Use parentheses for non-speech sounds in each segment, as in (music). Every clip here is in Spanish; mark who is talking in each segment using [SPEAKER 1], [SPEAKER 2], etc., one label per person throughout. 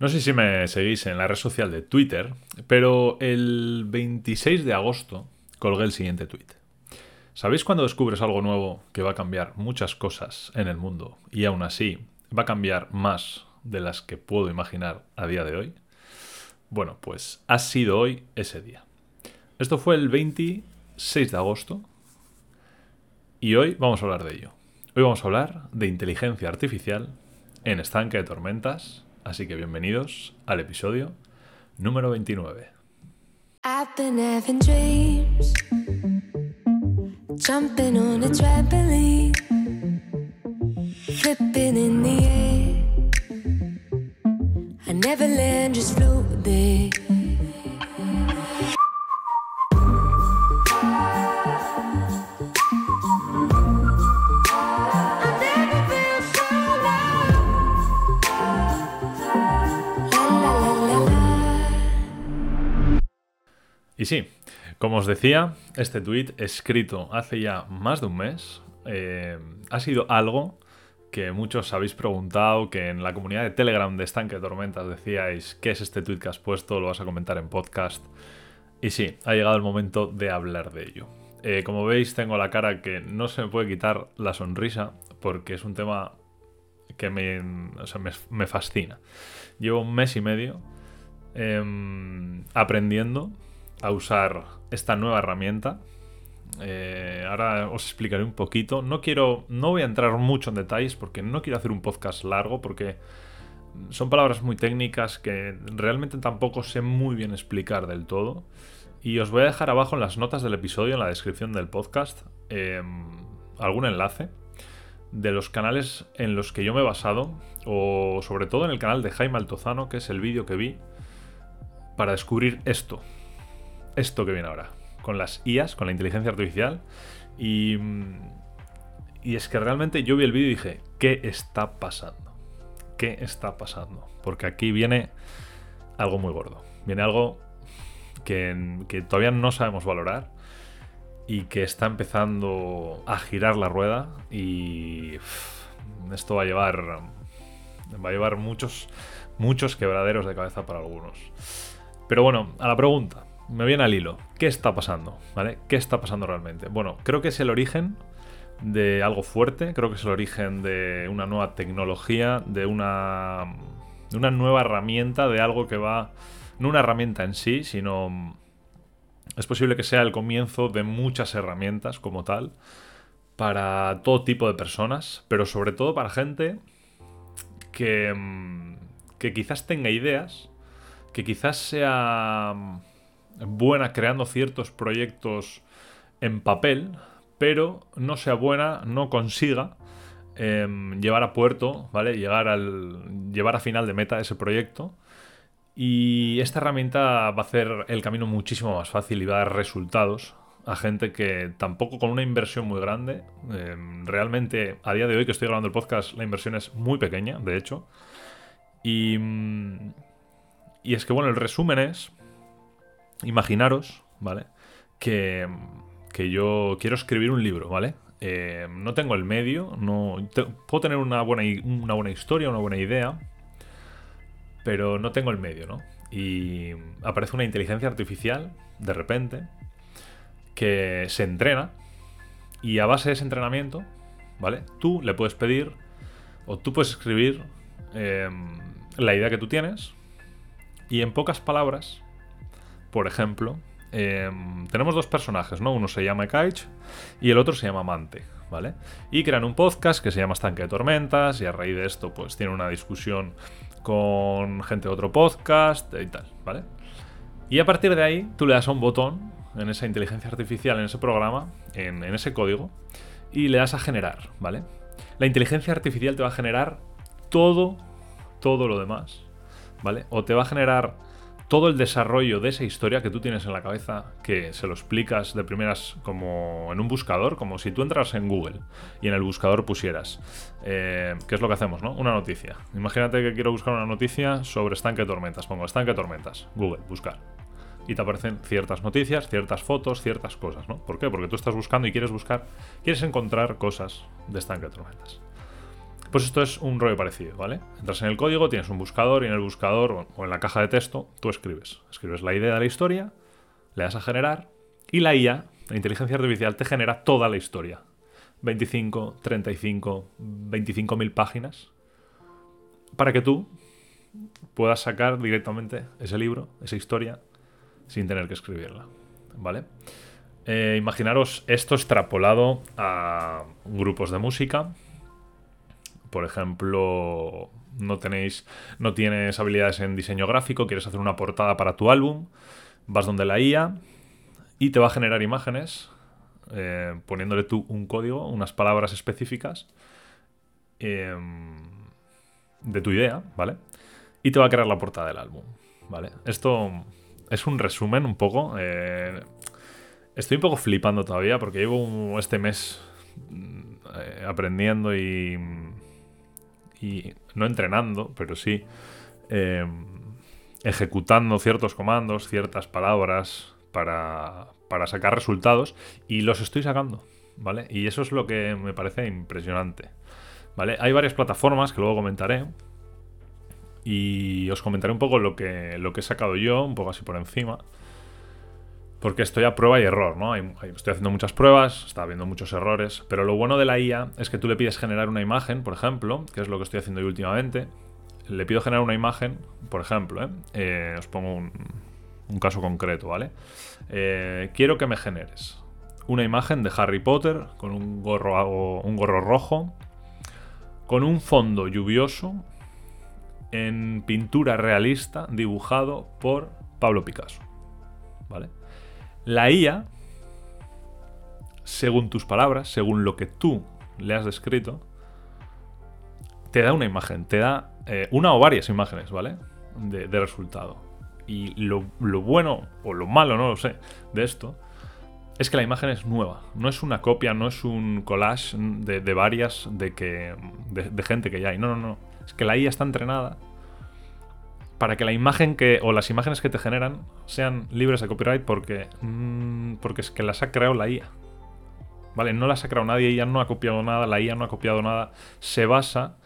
[SPEAKER 1] No sé si me seguís en la red social de Twitter, pero el 26 de agosto colgué el siguiente tweet. ¿Sabéis cuando descubres algo nuevo que va a cambiar muchas cosas en el mundo y aún así va a cambiar más de las que puedo imaginar a día de hoy? Bueno, pues ha sido hoy ese día. Esto fue el 26 de agosto y hoy vamos a hablar de ello. Hoy vamos a hablar de inteligencia artificial en estanque de tormentas Así que bienvenidos al episodio número 29. I've been having dreams, jumping on a trampoline, flipping in the air. I never land, just float there. Como os decía, este tweet escrito hace ya más de un mes eh, ha sido algo que muchos habéis preguntado, que en la comunidad de Telegram de Estanque Tormentas decíais, ¿qué es este tweet que has puesto? Lo vas a comentar en podcast. Y sí, ha llegado el momento de hablar de ello. Eh, como veis, tengo la cara que no se me puede quitar la sonrisa, porque es un tema que me, me, fascina. Llevo un mes y medio em, aprendiendo a usar esta nueva herramienta. Eh, ahora os explicaré un poquito. No quiero, no voy a entrar mucho en detalles porque no quiero hacer un podcast largo porque son palabras muy técnicas que realmente tampoco sé muy bien explicar del todo. Y os voy a dejar abajo en las notas del episodio, en la descripción del podcast, em, algún enlace de los canales en los que yo me he basado, o sobre todo en el canal de Jaime Altozano, que es el vídeo que vi para descubrir esto, esto que viene ahora, con las IAS, con la inteligencia artificial. Y, es que realmente yo vi el vídeo y dije, ¿qué está pasando? ¿Qué está pasando? Porque aquí viene algo muy gordo. Viene algo que, que todavía no sabemos valorar y que está empezando a girar la rueda y esto va a llevar va a llevar muchos muchos quebraderos de cabeza para algunos. Pero bueno, a la pregunta me viene al hilo. ¿Qué está pasando? ¿Vale? ¿Qué está pasando realmente? Bueno, creo que es el origen de algo fuerte, creo que es el origen de una nueva tecnología, de una, de una nueva herramienta, de algo que va... No una herramienta en sí, sino... Es posible que sea el comienzo de muchas herramientas como tal, para todo tipo de personas, pero sobre todo para gente que, que quizás tenga ideas, que quizás sea buena creando ciertos proyectos en papel, pero no sea buena, no consiga em, llevar a puerto, ¿vale? Llegar al. llevar a final de meta ese proyecto. Y esta herramienta va a hacer el camino muchísimo más fácil y va a dar resultados a gente que tampoco con una inversión muy grande. Em, realmente, a día de hoy que estoy grabando el podcast, la inversión es muy pequeña, de hecho. Y. Y es que, bueno, el resumen es imaginaros, ¿vale? Que, que yo quiero escribir un libro, ¿vale? Eh, no tengo el medio, no puedo tener una buena, una buena historia, una buena idea, pero no tengo el medio, ¿no? Y aparece una inteligencia artificial, de repente, que se entrena y a base de ese entrenamiento, ¿vale? Tú le puedes pedir o tú puedes escribir em, la idea que tú tienes y en pocas palabras por ejemplo, em, tenemos dos personajes, ¿no? Uno se llama Kaich y el otro se llama Mante, ¿vale? Y crean un podcast que se llama Estanque de Tormentas y a raíz de esto pues tienen una discusión con gente de otro podcast y tal, ¿vale? Y a partir de ahí tú le das a un botón en esa inteligencia artificial, en ese programa, en, en ese código, y le das a generar, ¿vale? La inteligencia artificial te va a generar todo, todo lo demás, ¿vale? O te va a generar todo el desarrollo de esa historia que tú tienes en la cabeza, que se lo explicas de primeras como en un buscador, como si tú entras en Google y en el buscador pusieras, eh, ¿qué es lo que hacemos, no? Una noticia. Imagínate que quiero buscar una noticia sobre estanque tormentas. Pongo estanque tormentas, Google, buscar. Y te aparecen ciertas noticias, ciertas fotos, ciertas cosas, ¿no? ¿Por qué? Porque tú estás buscando y quieres buscar, quieres encontrar cosas de estanque tormentas. Pues esto es un rollo parecido, ¿vale? Entras en el código, tienes un buscador y en el buscador o en la caja de texto tú escribes. Escribes la idea de la historia, le das a generar y la IA, la inteligencia artificial, te genera toda la historia. 25, 35, 25 mil páginas para que tú puedas sacar directamente ese libro, esa historia, sin tener que escribirla. ¿Vale? Eh, imaginaros esto extrapolado a grupos de música, por ejemplo, no tenéis, no tienes habilidades en diseño gráfico, quieres hacer una portada para tu álbum, vas donde la IA y te va a generar imágenes, eh, poniéndole tú un código, unas palabras específicas em, de tu idea, ¿vale? Y te va a crear la portada del álbum, ¿vale? Esto es un resumen un poco. Eh, estoy un poco flipando todavía porque llevo este mes eh, aprendiendo y y no entrenando, pero sí em, ejecutando ciertos comandos, ciertas palabras para, para sacar resultados y los estoy sacando, ¿vale? Y eso es lo que me parece impresionante, ¿vale? Hay varias plataformas que luego comentaré y os comentaré un poco lo que, lo que he sacado yo, un poco así por encima. Porque estoy a prueba y error, ¿no? estoy haciendo muchas pruebas, está habiendo muchos errores, pero lo bueno de la IA es que tú le pides generar una imagen, por ejemplo, que es lo que estoy haciendo yo últimamente. Le pido generar una imagen, por ejemplo, ¿eh? Eh, os pongo un, caso concreto, ¿vale? Eh, quiero que me generes una imagen de Harry Potter con un gorro, un gorro rojo, con un fondo lluvioso, en pintura realista dibujado por Pablo Picasso, ¿vale? La IA, según tus palabras, según lo que tú le has descrito, te da una imagen, te da eh, una o varias imágenes, ¿vale? De, resultado. Y lo, bueno, o lo malo, no lo sé, de esto, es que la imagen es nueva. No es una copia, no es un collage de, varias de, que, de gente que ya hay. No, no, no. Es que la IA está entrenada para que la imagen que o las imágenes que te generan sean libres de copyright porque mm, porque es que las ha creado la IA. Vale, no las ha creado nadie, ella no ha copiado nada, la IA no ha copiado nada. Se basa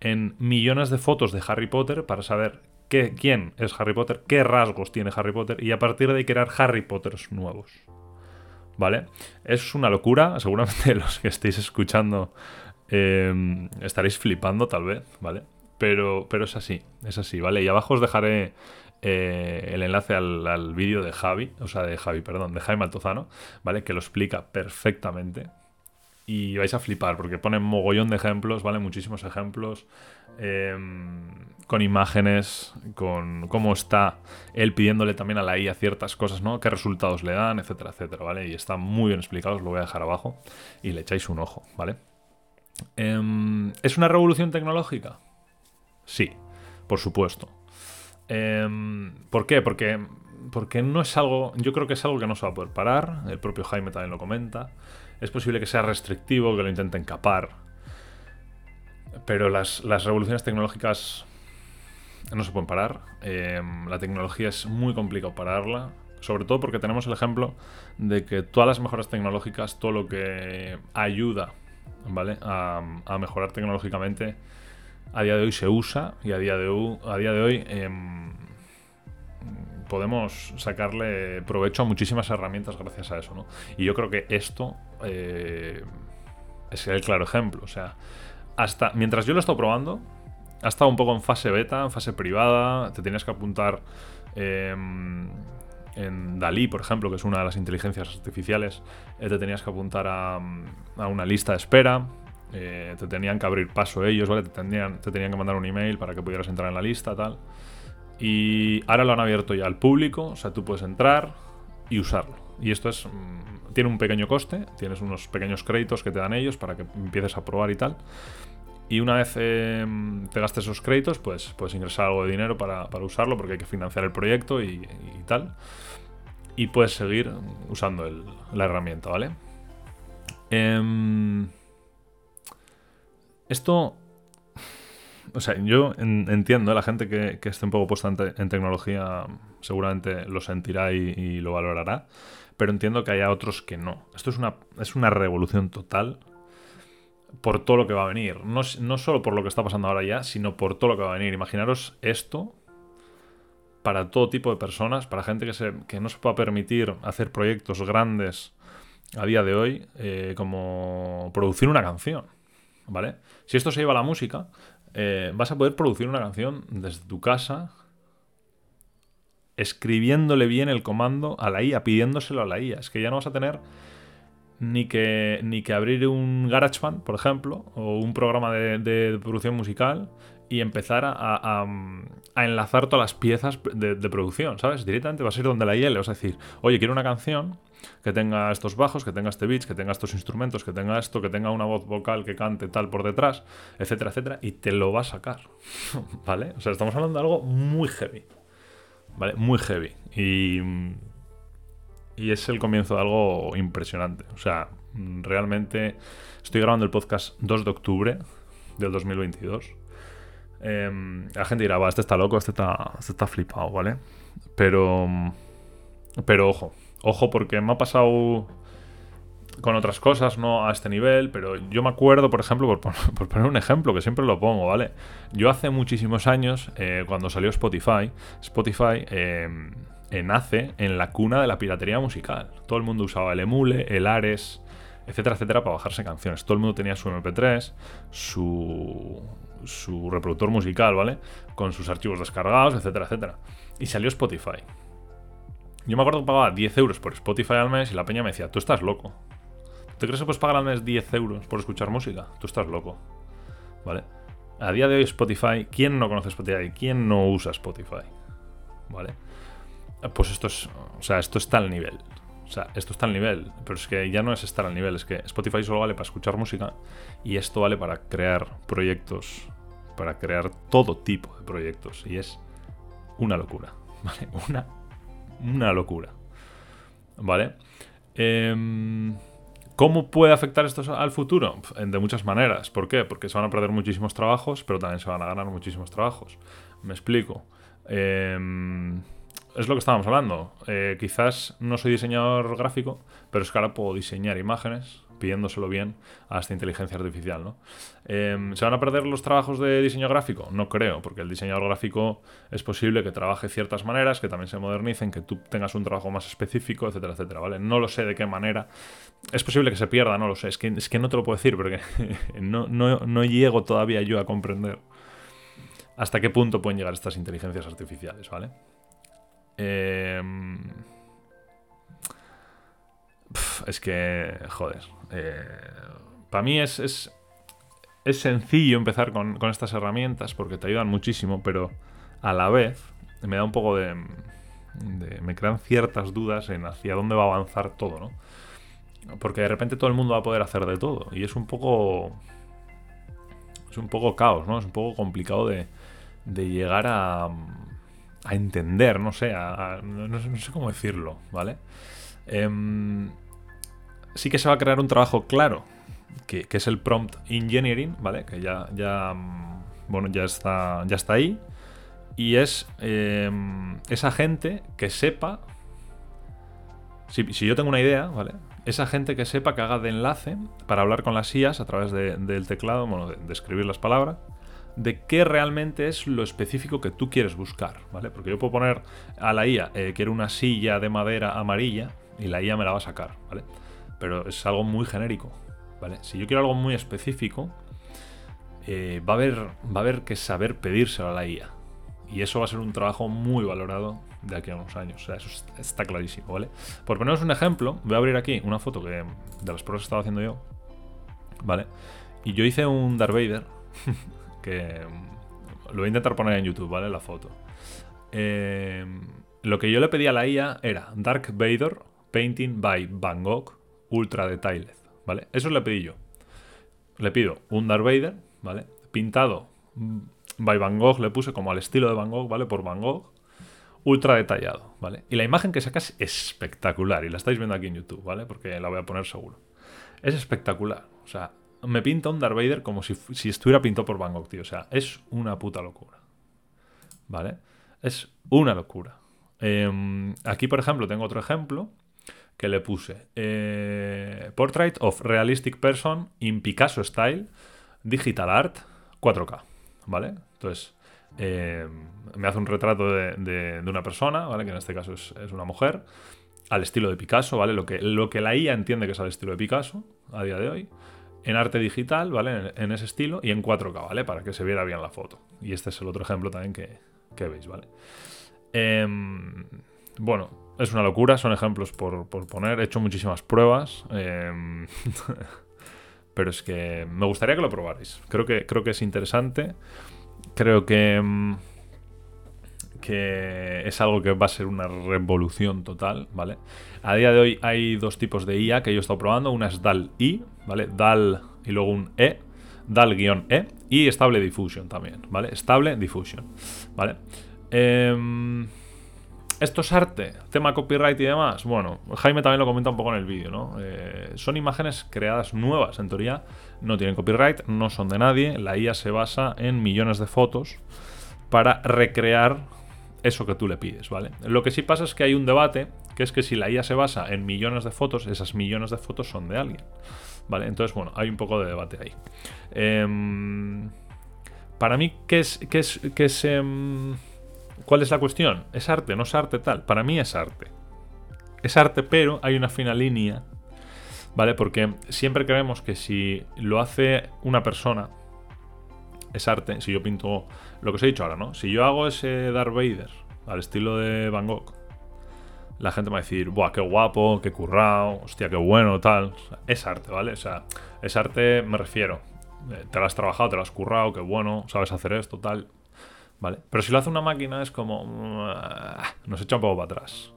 [SPEAKER 1] en millones de fotos de Harry Potter para saber qué, quién es Harry Potter, qué rasgos tiene Harry Potter y a partir de ahí crear Harry Potters nuevos. ¿Vale? Es una locura, (laughs) seguramente los que estéis escuchando eh, estaréis flipando tal vez, ¿vale? Pero, pero es así, es así, ¿vale? Y abajo os dejaré eh, el enlace al, vídeo de Javi, o sea, de Javi, perdón, de Jaime Altozano, ¿vale? Que lo explica perfectamente. Y vais a flipar, porque pone mogollón de ejemplos, ¿vale? Muchísimos ejemplos, em, con imágenes, con cómo está él pidiéndole también a la IA ciertas cosas, ¿no? Qué resultados le dan, etcétera, etcétera, ¿vale? Y está muy bien explicado, os lo voy a dejar abajo y le echáis un ojo, ¿vale? Em, ¿Es una revolución tecnológica? Sí, por supuesto. Em, ¿Por qué? Porque, porque no es algo. Yo creo que es algo que no se va a poder parar. El propio Jaime también lo comenta. Es posible que sea restrictivo, que lo intenten capar. Pero las, revoluciones tecnológicas no se pueden parar. Em, la tecnología es muy complicado pararla. Sobre todo porque tenemos el ejemplo de que todas las mejoras tecnológicas, todo lo que ayuda ¿vale? a mejorar tecnológicamente, a día de hoy se usa y a día de hoy, a día de hoy em, podemos sacarle provecho a muchísimas herramientas gracias a eso, ¿no? Y yo creo que esto eh, es el claro ejemplo. O sea, hasta mientras yo lo he estado probando, ha estado un poco en fase beta, en fase privada, te tenías que apuntar em, en Dalí, por ejemplo, que es una de las inteligencias artificiales, eh, te tenías que apuntar a, a una lista de espera eh, te tenían que abrir paso ellos, ¿vale? Te tenían, te tenían que mandar un email para que pudieras entrar en la lista, tal. Y ahora lo han abierto ya al público, o sea, tú puedes entrar y usarlo. Y esto es mm, tiene un pequeño coste, tienes unos pequeños créditos que te dan ellos para que empieces a probar y tal. Y una vez em, te gastes esos créditos, pues puedes ingresar algo de dinero para, usarlo porque hay que financiar el proyecto y, tal. Y puedes seguir usando la herramienta, ¿vale? Eh, esto. (sighs) O sea, yo entiendo, la gente que, esté un poco puesta en, tecnología seguramente lo sentirá y, lo valorará, pero entiendo que haya otros que no. Esto es una, es una revolución total. por todo lo que va a venir. No, no solo por lo que está pasando ahora ya, sino por todo lo que va a venir. Imaginaros esto para todo tipo de personas, para gente que, se, que no se pueda permitir hacer proyectos grandes a día de hoy, eh, como producir una canción. ¿Vale? Si esto se lleva a la música, eh, vas a poder producir una canción desde tu casa, escribiéndole bien el comando a la IA, pidiéndoselo a la IA. Es que ya no vas a tener ni que, ni que abrir un GarageBand, por ejemplo, o un programa de, producción musical y empezar a, enlazar todas las piezas de, producción, ¿sabes? Directamente vas a ir donde la IA le vas a decir, oye, quiero una canción que tenga estos bajos, que tenga este beat, que tenga estos instrumentos, que tenga esto, que tenga una voz vocal que cante tal por detrás, etcétera, etcétera, y te lo va a sacar, (laughs) ¿vale? O sea, estamos hablando de algo muy heavy, ¿vale? Muy heavy. Y y es el comienzo de algo impresionante. O sea, realmente estoy grabando el podcast 2 de octubre del 2022. Em, la gente dirá, va, este está loco, este está, este está flipado, ¿vale? Pero, pero ojo, ojo porque me ha pasado con otras cosas, no a este nivel, pero yo me acuerdo, por ejemplo, por, (laughs) poner un ejemplo, que siempre lo pongo, ¿vale? Yo hace muchísimos años, eh, cuando salió Spotify, Spotify em, nace en la cuna de la piratería musical. Todo el mundo usaba el Emule, el Ares, etcétera, etcétera, para bajarse canciones. Todo el mundo tenía su MP3, su, su reproductor musical, ¿vale? Con sus archivos descargados, etcétera, etcétera. Y salió Spotify. Yo me acuerdo que pagaba 10 euros por Spotify al mes y la peña me decía, tú estás loco. ¿Te crees que puedes pagar al mes 10 euros por escuchar música? Tú estás loco. ¿Vale? A día de hoy Spotify, ¿quién no conoce Spotify? ¿Quién no usa Spotify? ¿Vale? Pues esto es. O sea, esto está al nivel. O sea, esto está al nivel. Pero es que ya no es estar al nivel, es que Spotify solo vale para escuchar música y esto vale para crear proyectos, para crear todo tipo de proyectos. Y es una locura. (laughs) ¿Vale? Una, una locura. ¿Vale? Em, ¿Cómo puede afectar esto al futuro? De muchas maneras. ¿Por qué? Porque se van a perder muchísimos trabajos, pero también se van a ganar muchísimos trabajos. Me explico. Eh, es lo que estábamos hablando. Eh, quizás no soy diseñador gráfico, pero es que ahora puedo diseñar imágenes pidiéndoselo bien a esta inteligencia artificial. ¿no? Em, ¿Se van a perder los trabajos de diseño gráfico? No creo, porque el diseñador gráfico es posible que trabaje ciertas maneras, que también se modernicen, que tú tengas un trabajo más específico, etcétera, etcétera. ¿vale? No lo sé de qué manera. Es posible que se pierda, no lo sé. Es que, es que no te lo puedo decir, porque (laughs) no, no llego todavía yo a comprender hasta qué punto pueden llegar estas inteligencias artificiales, ¿vale? Em, es que, joder. Eh, para mí es, es, sencillo empezar con, estas herramientas porque te ayudan muchísimo, pero a la vez me da un poco de, me crean ciertas dudas en hacia dónde va a avanzar todo, ¿no? Porque de repente todo el mundo va a poder hacer de todo. Y es un poco. Es un poco caos, ¿no? Es un poco complicado de, de llegar a a entender, no sé, no, sé cómo decirlo, ¿vale? Em, sí que se va a crear un trabajo claro, que, es el prompt engineering, ¿vale? Que ya, ya, mm, bueno, ya está, ya está ahí. Y es em, esa gente que sepa, si, yo tengo una idea, ¿vale? Esa gente que sepa que haga de enlace para hablar con las IAS a través del teclado, bueno, de escribir las palabras de qué realmente es lo específico que tú quieres buscar, ¿vale? Porque yo puedo poner a la IA, eh, quiero una silla de madera amarilla, y la IA me la va a sacar, ¿vale? Pero es algo muy genérico, ¿vale? Si yo quiero algo muy específico, eh, va, a haber, va a haber que saber pedírselo a la IA. Y eso va a ser un trabajo muy valorado de aquí a unos años. O sea, eso está clarísimo, ¿vale? Por poneros un ejemplo, voy a abrir aquí una foto que, de las pruebas que estaba haciendo yo, ¿vale? Y yo hice un Darth Vader (laughs) que mm, lo voy a intentar poner en YouTube, ¿vale? La foto. Eh, lo que yo le pedí a la IA era Dark Vader Painting by Van Gogh Ultra Detailed, ¿vale? Eso le pedí yo. Le pido un Darth Vader, ¿vale? Pintado mm, by Van Gogh, le puse como al estilo de Van Gogh, ¿vale? Por Van Gogh. Ultra detallado, ¿vale? Y la imagen que saca es espectacular. Y la estáis viendo aquí en YouTube, ¿vale? Porque la voy a poner seguro. Es espectacular. O sea, me pinta un Darth Vader como si, estuviera pintado por Van Gogh, tío. O sea, es una puta locura. ¿Vale? Es una locura. Em, aquí, por ejemplo, tengo otro ejemplo que le puse eh, Portrait of Realistic Person in Picasso Style, Digital Art, 4K, ¿vale? Entonces, eh, me hace un retrato de, una persona, ¿vale? Que en este caso es, una mujer, al estilo de Picasso, ¿vale? Lo que, lo que la IA entiende que es al estilo de Picasso a día de hoy, en arte digital, ¿vale? En, ese estilo y en 4K, ¿vale? Para que se viera bien la foto. Y este es el otro ejemplo también que, que veis, ¿vale? Em, bueno, es una locura, son ejemplos por, poner. He hecho muchísimas pruebas. Em, (laughs) pero es que me gustaría que lo probarais. Creo que, creo que es interesante. Creo que, em, que es algo que va a ser una revolución total, ¿vale? A día de hoy hay dos tipos de IA que yo he estado probando. Una es DAL-I, ¿vale? DAL y luego un E. DAL-E y Stable Diffusion también, ¿vale? Stable Diffusion, ¿vale? Eh, ¿Esto es arte? ¿Tema copyright y demás? Bueno, Jaime también lo comenta un poco en el vídeo, ¿no? Eh, son imágenes creadas nuevas, en teoría, no tienen copyright, no son de nadie. La IA se basa en millones de fotos para recrear eso que tú le pides, ¿vale? Lo que sí pasa es que hay un debate, que es que si la IA se basa en millones de fotos, esas millones de fotos son de alguien, ¿vale? Entonces, bueno, hay un poco de debate ahí. Em, para mí, ¿qué es, qué es, qué es em, ¿Cuál es la cuestión? ¿Es arte? ¿No es arte tal? Para mí es arte. Es arte, pero hay una fina línea, ¿vale? Porque siempre creemos que si lo hace una persona, es arte. Si yo pinto lo que os he dicho ahora, ¿no? Si yo hago ese Darth Vader al estilo de Van Gogh, la gente va a decir, ¡buah, qué guapo, qué currado, hostia, qué bueno, tal! es arte, ¿vale? O sea, es arte, me refiero. Eh, te lo has trabajado, te lo has currado, qué bueno, sabes hacer esto, tal. ¿vale? Pero si lo hace una máquina es como... nos echa un poco para atrás,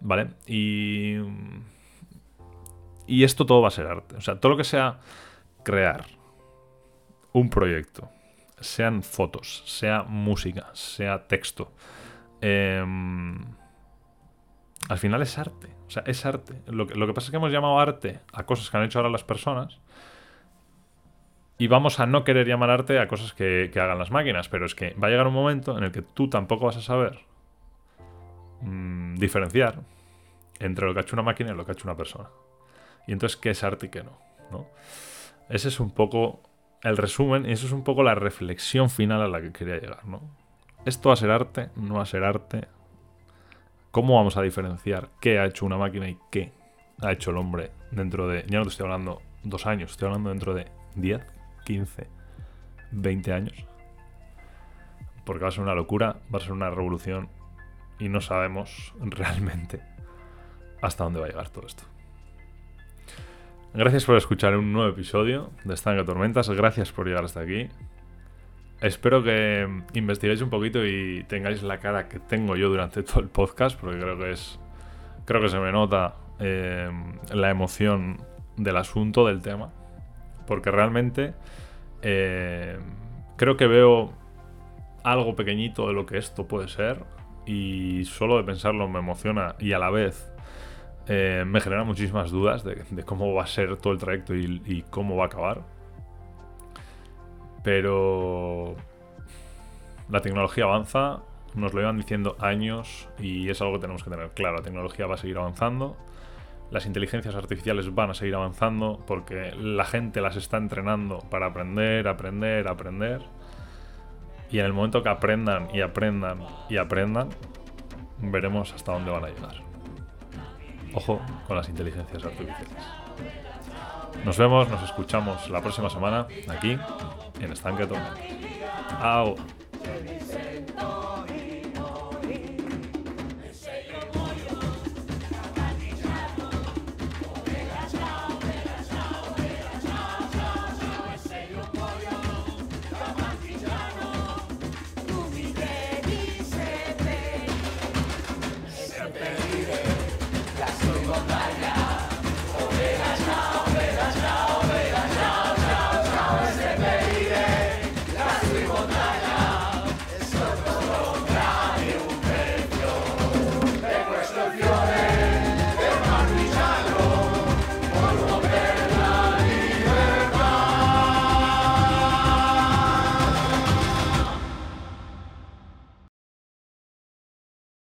[SPEAKER 1] ¿vale? Y... Y esto todo va a ser arte. O sea, todo lo que sea crear un proyecto, sean fotos, sea música, sea texto, em, al final es arte. O sea, es arte. Lo que, pasa es que hemos llamado arte a cosas que han hecho ahora las personas y vamos a no querer llamar arte a cosas que, hagan las máquinas, pero es que va a llegar un momento en el que tú tampoco vas a saber mm, diferenciar entre lo que ha hecho una máquina y lo que ha hecho una persona. Y entonces, ¿qué es arte y qué no? ¿no? Ese es un poco el resumen y eso es un poco la reflexión final a la que quería llegar. ¿no? ¿Esto va a ser arte? ¿No va a ser arte? ¿Cómo vamos a diferenciar qué ha hecho una máquina y qué ha hecho el hombre dentro de... Ya no te estoy hablando dos años, estoy hablando dentro de diez 15, 20 años. Porque va a ser una locura, va a ser una revolución y no sabemos (laughs) realmente hasta dónde va a llegar todo esto. Gracias por escuchar un nuevo episodio de Estanque Tormentas. Gracias por llegar hasta aquí. Espero que investiguéis un poquito y tengáis la cara que tengo yo durante todo el podcast, porque creo que es. Creo que se me nota eh, la emoción del asunto, del tema porque realmente eh, creo que veo algo pequeñito de lo que esto puede ser y solo de pensarlo me emociona y a la vez eh, me genera muchísimas dudas de, cómo va a ser todo el trayecto y, cómo va a acabar. Pero la tecnología avanza, nos lo iban diciendo años y es algo que tenemos que tener claro. La tecnología va a seguir avanzando las inteligencias artificiales van a seguir avanzando porque la gente las está entrenando para aprender, aprender, aprender. Y en el momento que aprendan y aprendan y aprendan, veremos hasta dónde van a llegar. Ojo con las inteligencias artificiales. Nos vemos, nos escuchamos la próxima semana aquí en Estanque. ¡Au!